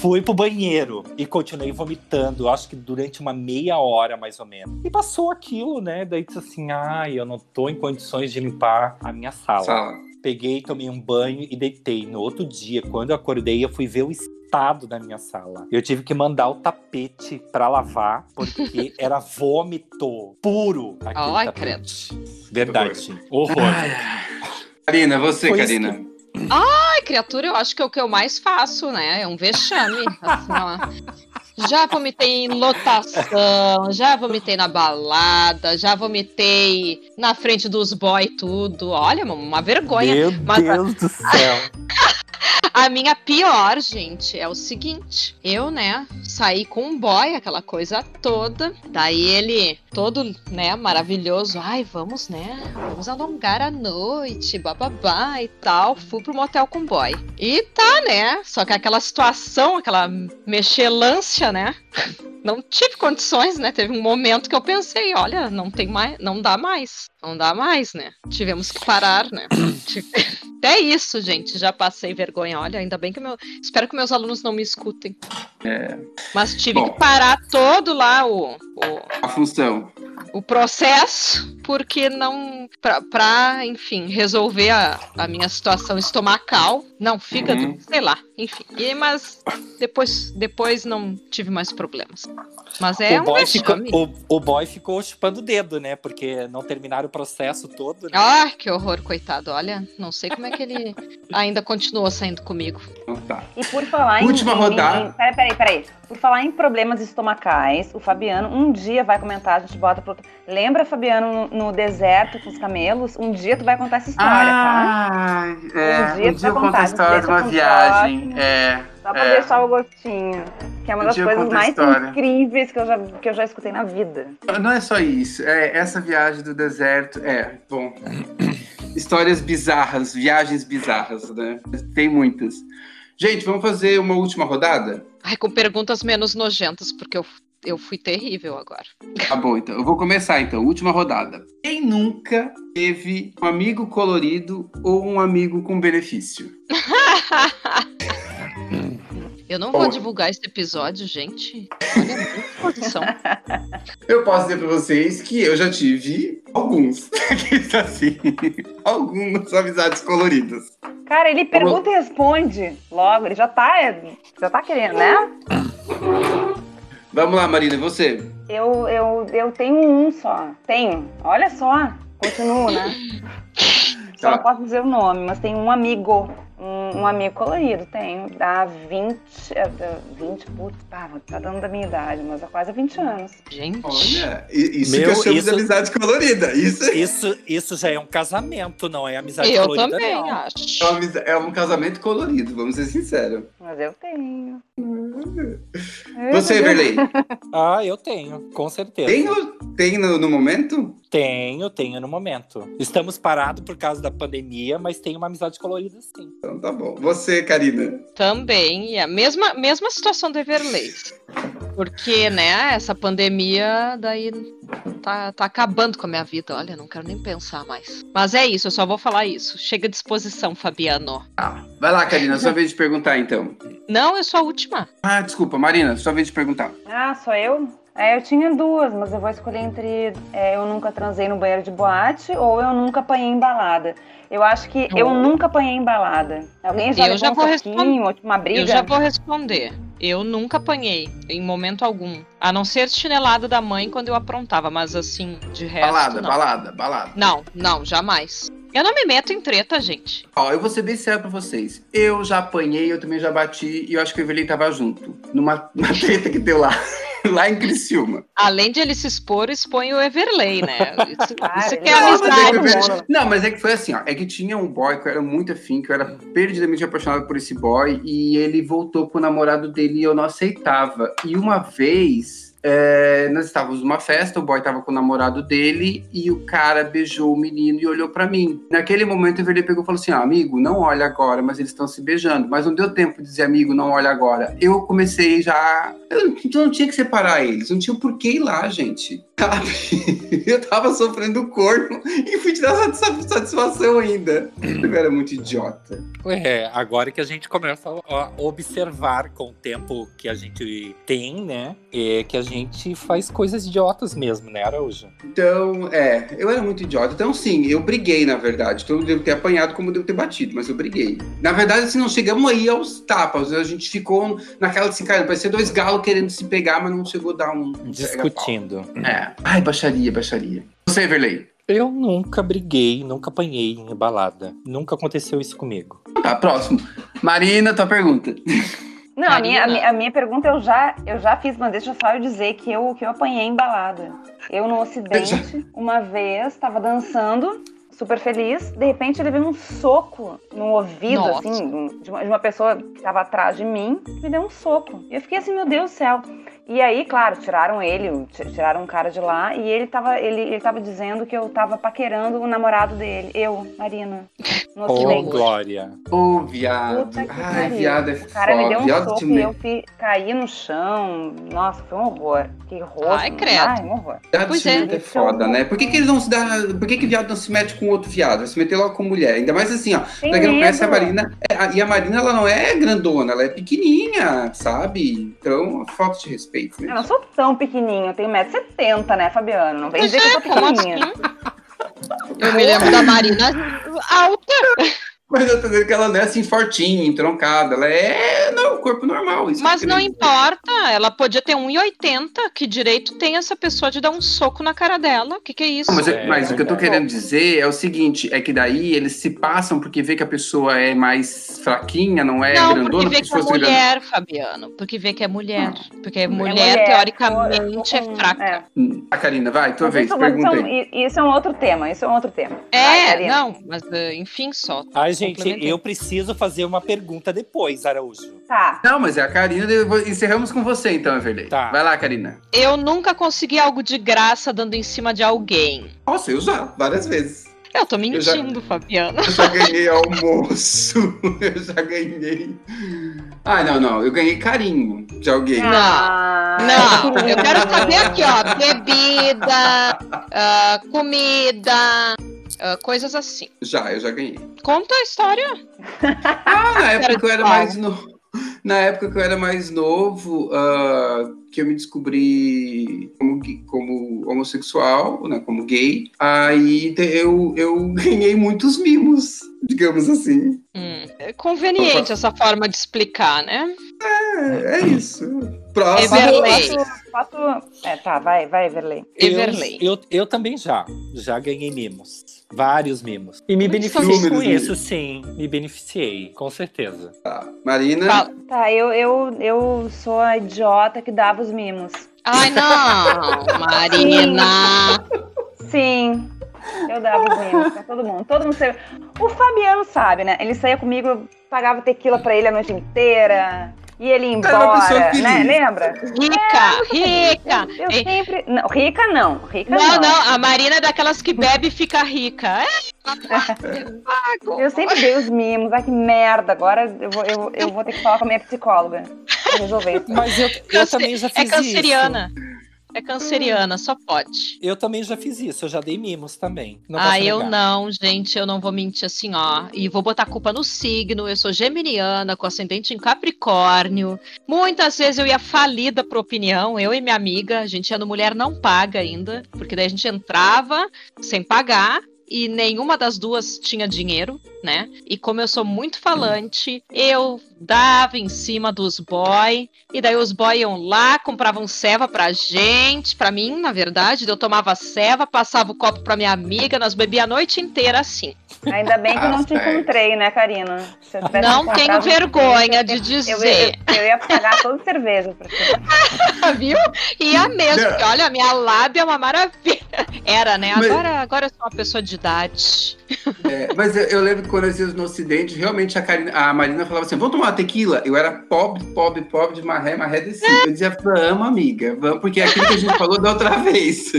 fui pro banheiro e continuei vomitando, acho que durante uma meia hora mais ou menos. E passou aquilo, né? Daí disse assim: ai, eu não tô em condições de limpar a minha sala. Sala. Peguei, tomei um banho e deitei. No outro dia, quando eu acordei, eu fui ver o estado da minha sala. Eu tive que mandar o tapete pra lavar, porque <laughs> era vômito puro Ai, tapete. Verdade. Horror. Ai. Karina, você, Foi isso Karina. Ai, criatura, eu acho que é o que eu mais faço, né? É um vexame. assim. Já vomitei em lotação, já vomitei na balada, já vomitei na frente dos boy tudo. Olha, uma vergonha. Meu Mas- Deus do céu. <laughs> A minha pior, gente, é o seguinte: eu, né, saí com um boy, aquela coisa toda. Daí ele, todo, né, maravilhoso. Ai, vamos, né? Vamos alongar a noite, bababá e tal. Fui pro motel com o boy. E tá, né? Só que aquela situação, aquela mexelância, né? Não tive condições, né? Teve um momento que eu pensei, olha, não tem mais, não dá mais. Não dá mais, né? Tivemos que parar, né? <coughs> <coughs> Até isso, gente, já passei vergonha. Olha, ainda bem que meu. Espero que meus alunos não me escutem. Mas tive Bom. que parar todo lá o, o, A função. o processo, porque não. Pra, pra, enfim, resolver a, a minha situação estomacal. Não, fígado, Uhum. sei lá. Enfim. E, mas depois, depois não tive mais problemas. Mas é o, um boy ficou, o, o boy ficou chupando o dedo, né? Porque não terminaram o processo todo. Né? Ah, que horror, coitado. Olha, não sei como é que ele ainda continuou saindo comigo. Tá. E por falar Última em. rodada. Em, em, peraí, peraí, peraí. Por falar em problemas estomacais, o Fabiano um dia vai comentar, a gente bota pro. Lembra, Fabiano, no, no deserto com os camelos? Um dia tu vai contar essa história, tá? Ah, é. Um dia Um tu dia eu vai contar, a história de uma viagem. É. Só pra é. deixar o gostinho. Que é uma Um das coisas mais incríveis que eu, já, que eu já escutei na vida. Não é só isso. É essa viagem do deserto. É, bom. Histórias bizarras, viagens bizarras, né? Tem muitas. Gente, vamos fazer uma última rodada? Ai, com perguntas menos nojentas, porque eu, eu fui terrível agora. Tá bom, então. Eu vou começar, então. Última rodada. Quem nunca teve um amigo colorido ou um amigo com benefício? <laughs> Eu não vou divulgar esse episódio, gente. Olha, muita posição. <laughs> Eu posso dizer pra vocês que eu já tive alguns. <laughs> Assim. Algumas amizades coloridas. Cara, ele pergunta e responde logo. Ele já tá, já tá querendo, né? Vamos lá, Marina, e você? Eu, eu, eu tenho um só. Tenho. Olha só. Continuo, né? <laughs> Só Tá. não posso dizer o nome, mas tem um amigo. Um, um amigo colorido, tenho. Dá 20. é, dá 20, putz, pá, tá dando da minha idade, mas há quase 20 anos. Gente. Olha, isso Meu, que eu chamo isso- de amizade colorida. Isso é Isso, isso já é um casamento, não é amizade Eu colorida, também não. acho. amiza- é um casamento colorido, vamos ser sinceros. Mas eu tenho. Você, Everley, <laughs> Ah, eu tenho, com certeza. tem, no- tem no, no momento? Tenho, tenho no momento. Estamos parados por causa da pandemia, mas tem uma amizade colorida sim. Então tá bom. Você, Karina. Também. A mesma, mesma situação do Everley. Porque, né, essa pandemia daí tá, tá acabando com a minha vida. Olha, não quero nem pensar mais. Mas é isso, eu só vou falar isso. Chega à disposição, Fabiano. Ah, vai lá, Karina, sua vez de perguntar então. Não, eu sou a última. Ah, desculpa, Marina, sua vez de perguntar. Ah, sou eu? É, eu tinha duas, mas eu vou escolher entre é, eu nunca transei no banheiro de boate ou eu nunca apanhei em balada. Eu acho que eu Oh. nunca apanhei em balada. Alguém já Eu levou já um vou soquinho, ou uma briga? Eu já vou responder. Eu nunca apanhei, em momento algum. A não ser chinelada da mãe quando eu aprontava, mas assim, de resto. balada, não. balada, balada. Não, não, jamais. Eu não me meto em treta, gente. Ó, eu vou ser bem sério pra vocês. Eu já apanhei, eu também já bati e eu acho que o Evelyn tava junto. Numa, <laughs> numa treta que deu lá. <laughs> lá em Criciúma. Além de ele se expor, expõe o Everley, né? Isso, Ah, <laughs> isso que é não, mas mas é que amizade. Evelyn- mano. Não, mas é que foi assim, ó. É que tinha um boy que eu era muito afim, que eu era perdidamente apaixonado por esse boy, e ele voltou com o namorado dele e eu não aceitava. E uma vez. É, nós estávamos numa festa, o boy tava com o namorado dele e o cara beijou o menino e olhou pra mim. Naquele momento, o Everley pegou e falou assim: ah, amigo, não olha agora, mas eles estão se beijando. Mas não deu tempo de dizer, amigo, não olha agora. Eu comecei já. Eu não tinha que separar eles, não tinha por que ir lá, gente. Sabe? <laughs> Eu tava sofrendo corno e fui te dar satis- satisfação ainda. Eu era muito idiota. É, agora que a gente começa a observar com o tempo que a gente tem, né? É que a gente faz coisas idiotas mesmo, né, Araújo? Então, é, eu era muito idiota. Então, sim, eu briguei, na verdade. Então, eu devo ter apanhado como eu devo ter batido, mas eu briguei. Na verdade, assim, não chegamos aí aos tapas. A gente ficou naquela assim, cara, parecia dois galos querendo se pegar, mas não chegou a dar um. Discutindo. É. Ai, baixaria, baixaria. Você, Everley. Eu nunca briguei, nunca apanhei em balada. Nunca aconteceu isso comigo. Tá, próximo. Marina, tua pergunta. Não, a minha, a, minha, a minha pergunta eu já, eu já fiz, mas deixa só eu dizer que eu, que eu apanhei em balada. Eu no Ocidente, uma vez, tava dançando, super feliz, de repente ele veio um soco no ouvido, Nossa. assim, de uma, de uma pessoa que tava atrás de mim, que me deu um soco. E eu fiquei assim, meu Deus do céu. E aí, claro, tiraram ele, ti- tiraram um cara de lá, e ele tava, ele, ele tava dizendo que eu tava paquerando o namorado dele, eu, Marina, no Ô, Ocidente. Glória. Ô, viado. Puta que Ai, viado é O cara me foda. deu um Viado soco e me- eu fi- caí no chão. Nossa, foi um horror. Que rosto. Ai, credo. Ai, um horror. Viado Pois se é. é foda, né? Por que, que eles não se dá. Por que, que viado não se mete com outro viado? Vai se meter logo com mulher. Ainda mais assim, ó. Tem Pra quem não conhece a. Marina, é, a- e a Marina ela não é grandona, ela é pequenininha, sabe? Então, falta de respeito, Eu né? não sou tão pequenininho, eu tenho 1,70m, né, Fabiano? Não vem dizer que eu é, sou como pequenininha. assim? Eu me lembro da Marina <laughs> alta. Mas eu tô dizendo que ela não é assim fortinha, entroncada. Ela é não, corpo normal. Isso Mas eu não importa, ela podia ter 1,80. Que direito tem essa pessoa de dar um soco na cara dela? O que, que é isso? Não, mas, É, mas o que eu tô querendo dizer é o seguinte: é que daí eles se passam porque vê que a pessoa é mais fraquinha, não é não, grandona, porque vê que é grandona. mulher, Fabiano. Porque vê que é mulher. Porque mulher, mulher, teoricamente, é fraca. é. Hum, A Karina, vai, tua Mas vez, isso, é pergunta um- isso é um outro tema, isso é um outro tema. É, Vai, não, mas eh, enfim, só. Ai, gente, eu preciso fazer uma pergunta depois, Araújo. Tá. Não, mas é a Karina, eu encerramos com você então, Everley. Tá. Vai lá, Karina. Eu nunca consegui algo de graça dando em cima de alguém. Nossa, eu já, várias vezes. Eu tô já- mentindo, Fabiano. Eu já ganhei almoço, <laughs> eu já ganhei. Ah, não, não, eu ganhei carinho de alguém. Não. Ah, Não, eu quero saber aqui, ó. Bebida, ah, comida, ah, coisas assim. Já, eu já ganhei. Conta a história. Ah, na época que eu era mais novo. Na época que eu era mais novo, ah, que eu me descobri como, como homossexual, né, como gay, aí eu, eu <laughs> ganhei muitos mimos, digamos assim. Hum, é conveniente essa forma de explicar, né? É, é isso. Próximo. Everley. Posso, posso- É, tá, vai, vai, Everley. Everley. Eu, eu, eu também já. Já ganhei mimos. Vários mimos. E me beneficiei com números, isso, sim. Me beneficiei, com certeza. Tá. Marina. Fala. Tá, eu, eu, eu sou a idiota que dava os mimos. Ai, não, Marina. Sim, eu dava os mimos pra todo mundo. Todo mundo sabe. O Fabiano sabe, né? Ele saía comigo, eu pagava tequila pra ele a noite inteira. E ele ia pessoa embora, feliz. né? Lembra? Rica, rica. Eu Ei, sempre. Não, rica não. Rica Não, não. não, a Marina é daquelas que bebe e fica rica. É. <laughs> Eu sempre dei os mimos. Ai, que merda. Agora eu vou, eu, eu vou ter que falar com a minha psicóloga pra resolver isso. Mas eu, eu também já É fiz canceriana. É canceriana, só pode. Eu também já fiz isso. Eu já dei mimos também. Não ah, eu não, gente, eu não vou mentir assim, ó. E vou botar a culpa no signo. Eu sou geminiana, com ascendente em Capricórnio. Muitas vezes eu ia falida por opinião, eu e minha amiga. A gente ia no Mulher Não Paga ainda, porque daí a gente entrava sem pagar. E nenhuma das duas tinha dinheiro, né? E como eu sou muito falante, eu dava em cima dos boy. E daí os boy iam lá, compravam ceva pra gente, pra mim, na verdade. Eu tomava ceva, passava o copo pra minha amiga, nós bebíamos a noite inteira assim. Ainda bem que eu não te encontrei, né, Karina? Eu Não tenho vergonha de eu, dizer, eu, eu ia pagar toda a cerveja pra você. <laughs> viu? E a mesmo, porque olha, minha lábia é uma maravilha. Era, né? Mas- Agora, agora eu sou uma pessoa de idade. É, mas eu, eu lembro que quando nós íamos no Ocidente, realmente a, Karina, a Marina falava assim: vamos tomar uma tequila? Eu era pobre, pobre, pobre de marré, marré de cinco. Eu dizia, vamos, amiga, vamos, porque é aquilo que a gente falou da outra <laughs> vez.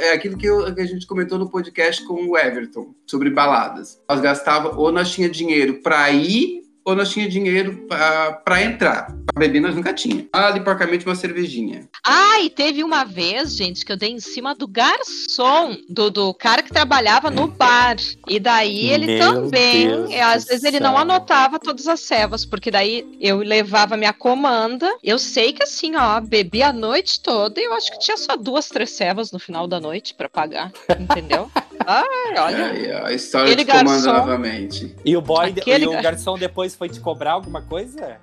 É aquilo que, eu- que a gente comentou no podcast com o Everton sobre baladas. Nós gastava, ou nós tinha dinheiro pra ir, ou nós tinha dinheiro pra, pra entrar. Pra beber, nós nunca tinha. Ali, porcamente, uma cervejinha. Ah, e teve uma vez, gente, que eu dei em cima do garçom, do, do cara que trabalhava no bar. E daí ele Meu também, Deus é, às vezes ele não céu. anotava todas as cevas, porque daí eu levava minha comanda. Eu sei que assim, ó, bebi a noite toda e eu acho que tinha só duas, três cevas no final da noite pra pagar, entendeu? <laughs> Ai, olha. Aí, ó, a história Aquele de comando garçom- novamente. E o boy, Aquele e o gar- garçom depois foi te cobrar alguma coisa?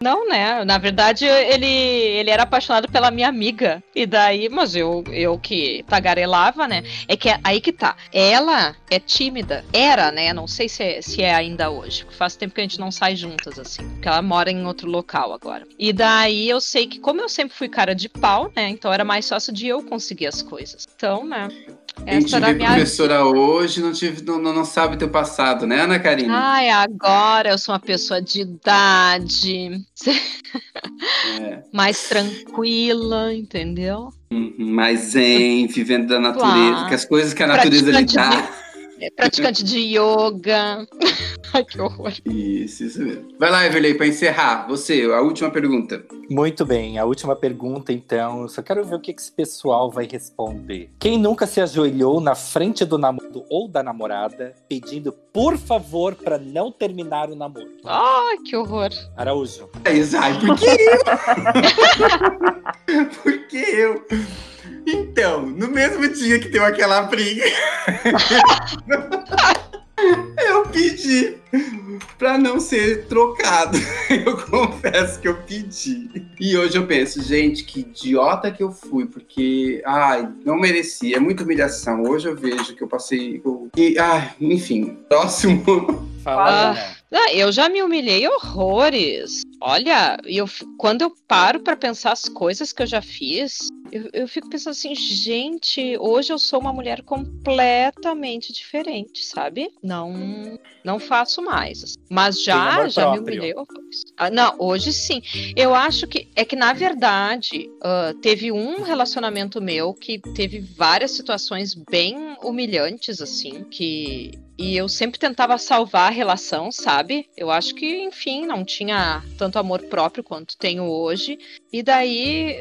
Não, né? Na verdade, ele, ele era apaixonado pela minha amiga. E daí, mas eu, eu que tagarelava, né? É que é aí que tá. Ela é tímida. Era, né? Não sei se é, se é ainda hoje. porque Faz tempo que a gente não sai juntas, assim. Porque ela mora em outro local agora. E daí eu sei que, como eu sempre fui cara de pau, né? Então era mais fácil de eu conseguir as coisas. Então, né? Quem te Essa a vê minha professora hoje não, tive, não, não, sabe teu passado, né, Ana Karina? Ai, agora eu sou uma pessoa de idade, É. mais tranquila, entendeu? Uhum, mais zen, vivendo da natureza, Claro. que as coisas que a natureza lhe dá. É praticante de yoga. <laughs> Ai, que horror. Isso, isso mesmo. Vai lá, Everley, para encerrar. Você, a última pergunta. Muito bem, a última pergunta, então. Eu só quero ver o que esse pessoal vai responder. Quem nunca se ajoelhou na frente do namorado ou da namorada pedindo, por favor, pra não terminar o namoro? Ai, que horror. Araújo. Ai, por que eu? <laughs> por que eu? Então, no mesmo dia que deu aquela briga, <laughs> eu pedi pra não ser trocado. <laughs> Eu confesso que eu pedi. E hoje eu penso, gente, que idiota que eu fui, porque, ai, não merecia. É muita humilhação. Hoje eu vejo que eu passei. eu- E, ai, enfim, próximo. Fala, Ah. eu já me humilhei horrores. Olha, eu, quando eu paro pra pensar as coisas que eu já fiz, eu, eu fico pensando assim, gente, hoje eu sou uma mulher completamente diferente, sabe? Não, não faço mais. assim. Mas já, já me próprio. horrores. Ah, não, hoje sim. Eu acho que é que na verdade ah, teve um relacionamento meu que teve várias situações bem humilhantes assim, que e eu sempre tentava salvar a relação, sabe? Eu acho que, enfim, não tinha tanto amor próprio quanto tenho hoje. E daí,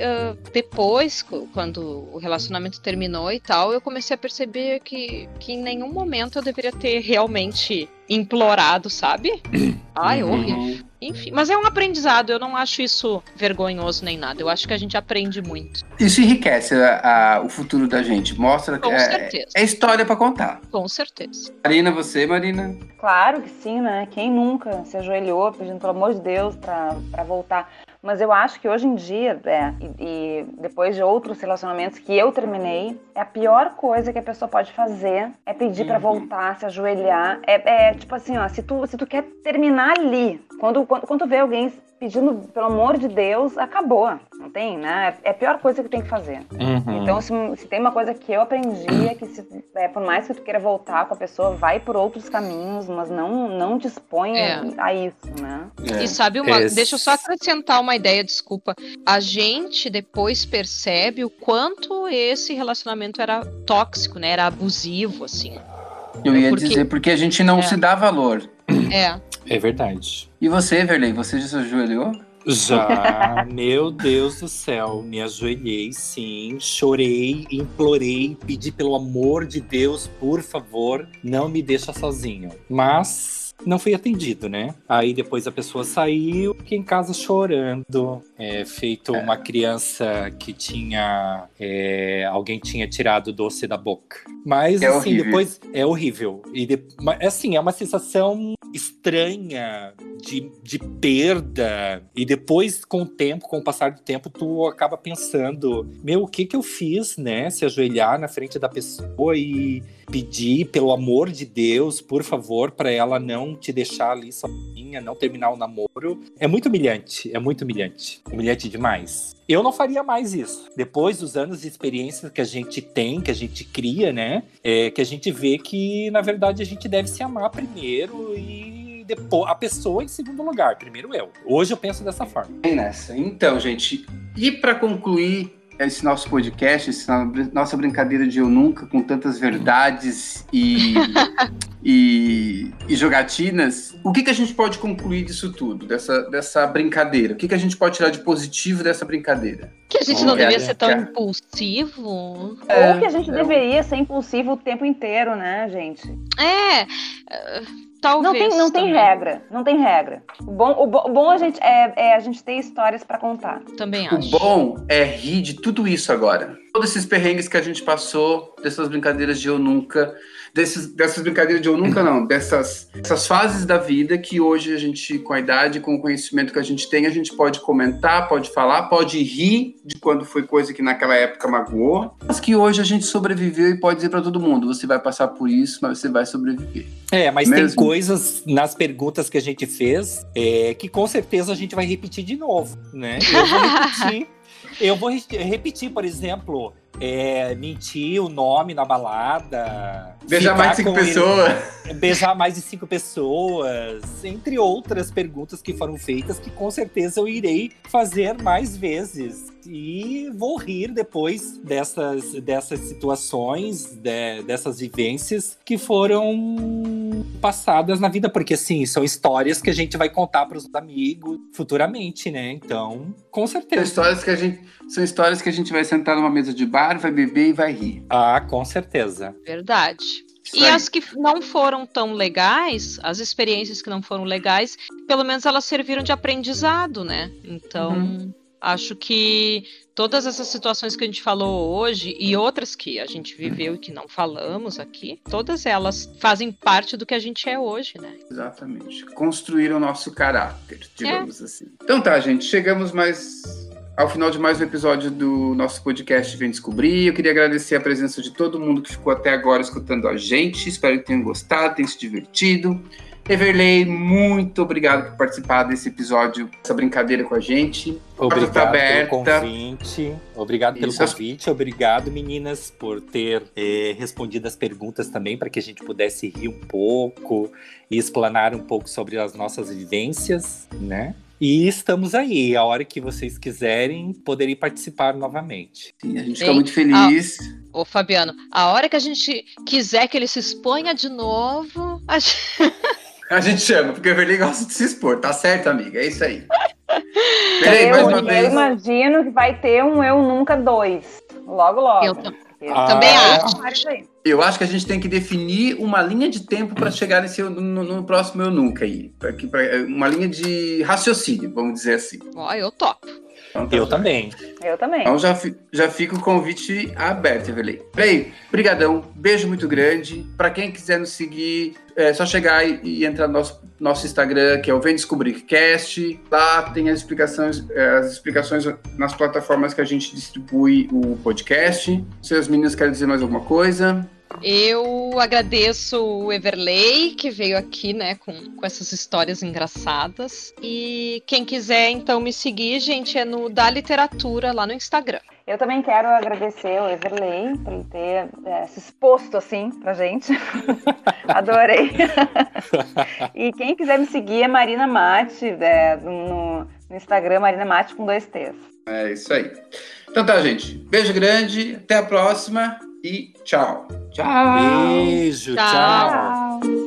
depois, quando o relacionamento terminou e tal, eu comecei a perceber que, que em nenhum momento eu deveria ter realmente implorado, sabe? <clears throat> Ai, Uhum. horrível. Enfim, mas é um aprendizado, eu não acho isso vergonhoso nem nada. Eu acho que a gente aprende muito. Isso enriquece a- a- o futuro da gente. Mostra que Com é, certeza. é história pra contar. Com certeza. Marina, você, Marina? Claro que sim, né? Quem nunca se ajoelhou pedindo, pelo amor de Deus, pra voltar? Mas eu acho que hoje em dia, é, e, e depois de outros relacionamentos que eu terminei, é a pior coisa que a pessoa pode fazer é pedir pra Uhum. voltar, se ajoelhar. É, é tipo assim, ó, se tu, se tu quer terminar ali, quando, quando, quando tu vê alguém pedindo, pelo amor de Deus, acabou. Não tem, né? É a pior coisa que tem que fazer. Uhum. Então, se, se tem uma coisa que eu aprendi é que se, é, por mais que tu queira voltar com a pessoa, vai por outros caminhos, mas não, não te exponha É. a isso, né? É. E sabe uma. Esse- Deixa eu só acrescentar uma ideia, desculpa. A gente depois percebe o quanto esse relacionamento era tóxico, né? Era abusivo, assim. Eu ia Porque- dizer porque a gente não É. se dá valor. É. <clears throat> É verdade. E você, Verley, você já se ajoelhou? Já, <laughs> meu Deus do céu, me ajoelhei, sim, chorei, implorei, pedi pelo amor de Deus, por favor, não me deixa sozinho. Mas não fui atendido, né? Aí depois a pessoa saiu, fiquei em casa chorando, é, feito uma criança que tinha. é, alguém tinha tirado o doce da boca. Mas É assim, horrível. depois é horrível. E de- assim, é uma sensação estranha de, de perda. E depois, com o tempo, com o passar do tempo, tu acaba pensando: meu, o que que eu fiz, né? Se ajoelhar na frente da pessoa e pedir, pelo amor de Deus, por favor, para ela não te deixar ali sozinha, não terminar o namoro. É muito humilhante, é muito humilhante. Humilhante demais. Eu não faria mais isso. Depois dos anos de experiência que a gente tem, que a gente cria, né? É, que a gente vê que, na verdade, a gente deve se amar primeiro e depois a pessoa em segundo lugar. Primeiro eu. Hoje eu penso dessa forma. Bem nessa. Então, gente, e para concluir esse nosso podcast, essa nossa brincadeira de eu nunca, com tantas verdades e, <laughs> e, e jogatinas, o que, que a gente pode concluir disso tudo, dessa, dessa brincadeira? O que, que a gente pode tirar de positivo dessa brincadeira? Que a gente não Olha, devia ser tão impulsivo. Ou que a gente é. deveria ser impulsivo o tempo inteiro, né, gente? É. eh, Talvez. Não tem, não tem regra, não tem regra. O bom, o bo- o bom a gente, é, é a gente ter histórias pra contar. Também O acho. bom é rir de tudo isso agora. Todos esses perrengues que a gente passou, dessas brincadeiras de eu nunca, desses, dessas brincadeiras de eu nunca não, dessas, dessas fases da vida que hoje a gente, com a idade, com o conhecimento que a gente tem, a gente pode comentar, pode falar, pode rir de quando foi coisa que naquela época magoou, mas que hoje a gente sobreviveu e pode dizer pra todo mundo, você vai passar por isso, mas você vai sobreviver. É, mas tem Mesmo? coisas nas perguntas que a gente fez é, que com certeza a gente vai repetir de novo, né? Eu vou repetir. <laughs> eu vou re- repetir, por exemplo, é, mentir o nome na balada. Beijar mais de cinco com ele- pessoas. beijar mais de cinco pessoas, entre outras perguntas que foram feitas que com certeza eu irei fazer mais vezes. E vou rir depois dessas, dessas situações, de- dessas vivências que foram passadas na vida, porque assim, são histórias que a gente vai contar para os amigos futuramente, né? Então, com São certeza. histórias que a gente, são histórias que a gente vai sentar numa mesa de bar, vai beber e vai rir. Ah, com certeza. Verdade. Isso E aí. as que não foram tão legais, as experiências que não foram legais, pelo menos elas serviram de aprendizado, né? Então, Uhum. Acho que todas essas situações que a gente falou hoje e outras que a gente viveu e que não falamos aqui, todas elas fazem parte do que a gente é hoje, né? Exatamente. Construir o nosso caráter, digamos é. assim. Então tá, gente, chegamos mais ao final de mais um episódio do nosso podcast Vem Descobrir. Eu queria agradecer a presença de todo mundo que ficou até agora escutando a gente. Espero que tenham gostado, tenham se divertido. Everley, muito obrigado por participar desse episódio, essa brincadeira com a gente. Obrigado tá pelo convite. Obrigado pelo Isso. convite. Obrigado, meninas, por ter eh, respondido as perguntas também, para que a gente pudesse rir um pouco e explanar um pouco sobre as nossas vivências, né? E estamos aí, a hora que vocês quiserem, poderem participar novamente. Sim, a gente fica muito feliz. Ah, ô, Fabiano, a hora que a gente quiser que ele se exponha de novo, a gente... <laughs> A gente chama, porque o Everly gosta de se expor. Tá certo, amiga? É isso aí. Peraí, eu, mais uma eu vez. imagino que vai ter um Eu Nunca dois. Logo, logo. Eu, eu ah, também acho. Eu acho que a gente tem que definir uma linha de tempo para chegar nesse, no, no, próximo Eu Nunca aí. Pra, pra, uma linha de raciocínio, vamos dizer assim. Ó, eu topo. Então, tá eu também. Eu também. Então já, já fica o convite aberto, Evelyn. Bem, brigadão, beijo muito grande. Para quem quiser nos seguir, é só chegar e, e, entrar no nosso, nosso Instagram, que é o Vem Descobrir Cast. Lá tem as explicações, é, as explicações nas plataformas que a gente distribui o podcast. Se as meninas querem dizer mais alguma coisa. Eu agradeço o Everley, que veio aqui, né, com, com essas histórias engraçadas. E quem quiser, então, me seguir, gente, é no Da Literatura, lá no Instagram. Eu também quero agradecer o Everley por ele ter é, se exposto assim pra gente. <laughs> Adorei. <laughs> e quem quiser me seguir é Marina Mate, é, no, no Instagram, Marina Mate com dois T's. É isso aí. Então tá, gente. Beijo grande, até a próxima e Tchau. Tchau. Beijo. tchau. tchau.